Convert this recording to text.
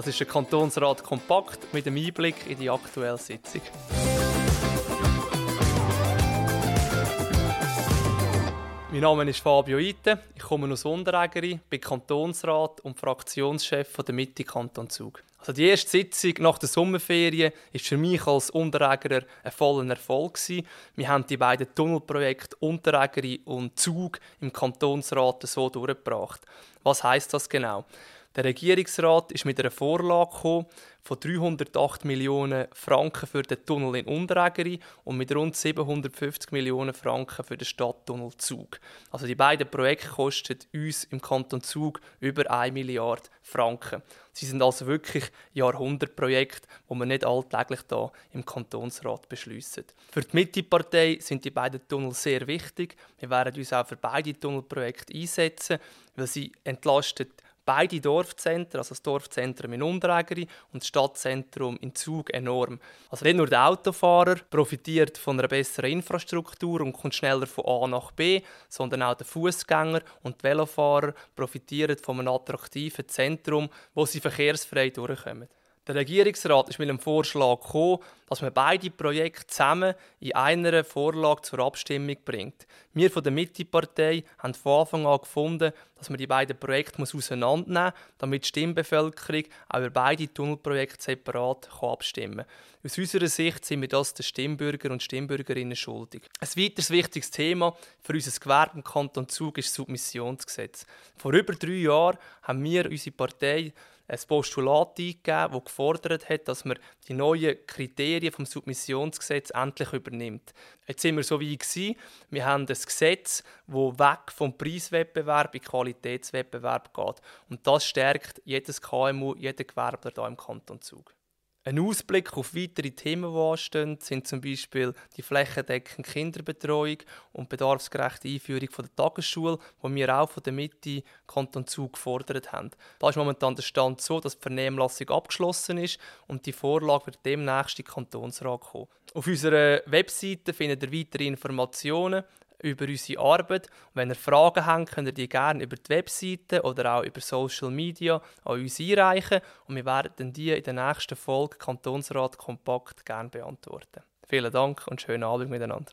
Das ist der Kantonsrat kompakt mit dem Einblick in die aktuelle Sitzung. Mein Name ist Fabio Ite, ich komme aus Unterägeri, bin Kantonsrat und Fraktionschef der Mitte Kanton Zug. Also die erste Sitzung nach der Sommerferien ist für mich als Unterägerer ein voller Erfolg gewesen. Wir haben die beiden Tunnelprojekte Unterägeri und Zug im Kantonsrat so durchgebracht. Was heißt das genau? Der Regierungsrat ist mit einer Vorlage gekommen von 308 Millionen Franken für den Tunnel in Unterägeri und mit rund 750 Millionen Franken für den Stadttunnel Zug. Also die beiden Projekte kosten uns im Kanton Zug über 1 Milliarde Franken. Sie sind also wirklich Jahrhundertprojekte, wo man nicht alltäglich da im Kantonsrat beschließen. Für die Mittepartei sind die beiden Tunnel sehr wichtig. Wir werden uns auch für beide Tunnelprojekte einsetzen, weil sie entlastet beide Dorfzentren, also das Dorfzentrum in Unterägeri und das Stadtzentrum in Zug enorm. Also nicht nur der Autofahrer profitiert von einer besseren Infrastruktur und kommt schneller von A nach B, sondern auch der Fußgänger und die Velofahrer profitieren von einem attraktiven Zentrum, wo sie verkehrsfrei durchkommen. Der Regierungsrat ist mit einem Vorschlag gekommen, dass man beide Projekte zusammen in einer Vorlage zur Abstimmung bringt. Wir von der Mitte-Partei haben von Anfang an gefunden, dass man die beiden Projekte auseinandernehmen muss, damit die Stimmbevölkerung auch über beide Tunnelprojekte separat abstimmen kann. Aus unserer Sicht sind wir das den Stimmbürger und Stimmbürgerinnen schuldig. Ein weiteres wichtiges Thema für unser Gewerbe im Kanton Zug ist das Submissionsgesetz. Vor über drei Jahren haben wir, unsere Partei, ein Postulat eingegeben, das gefordert hat, dass man die neuen Kriterien vom Submissionsgesetz endlich übernimmt. Jetzt sind wir so wie gewesen. Wir haben ein Gesetz, das weg vom Preiswettbewerb in Qualitätswettbewerb geht. Und das stärkt jedes KMU, jeden Gewerbler hier im Kanton Zug. Ein Ausblick auf weitere Themen, die anstehen, sind zum Beispiel die flächendeckende Kinderbetreuung und bedarfsgerechte Einführung von der Tagesschule, die wir auch von der Mitte Kanton Zug gefordert haben. Da ist momentan der Stand so, dass die Vernehmlassung abgeschlossen ist und die Vorlage wird demnächst in den Kantonsrat kommen. Auf unserer Webseite findet ihr weitere Informationen über unsere Arbeit. Und wenn ihr Fragen habt, könnt ihr die gerne über die Webseite oder auch über Social Media an uns einreichen und wir werden die in der nächsten Folge Kantonsrat Kompakt gerne beantworten. Vielen Dank und schönen Abend miteinander.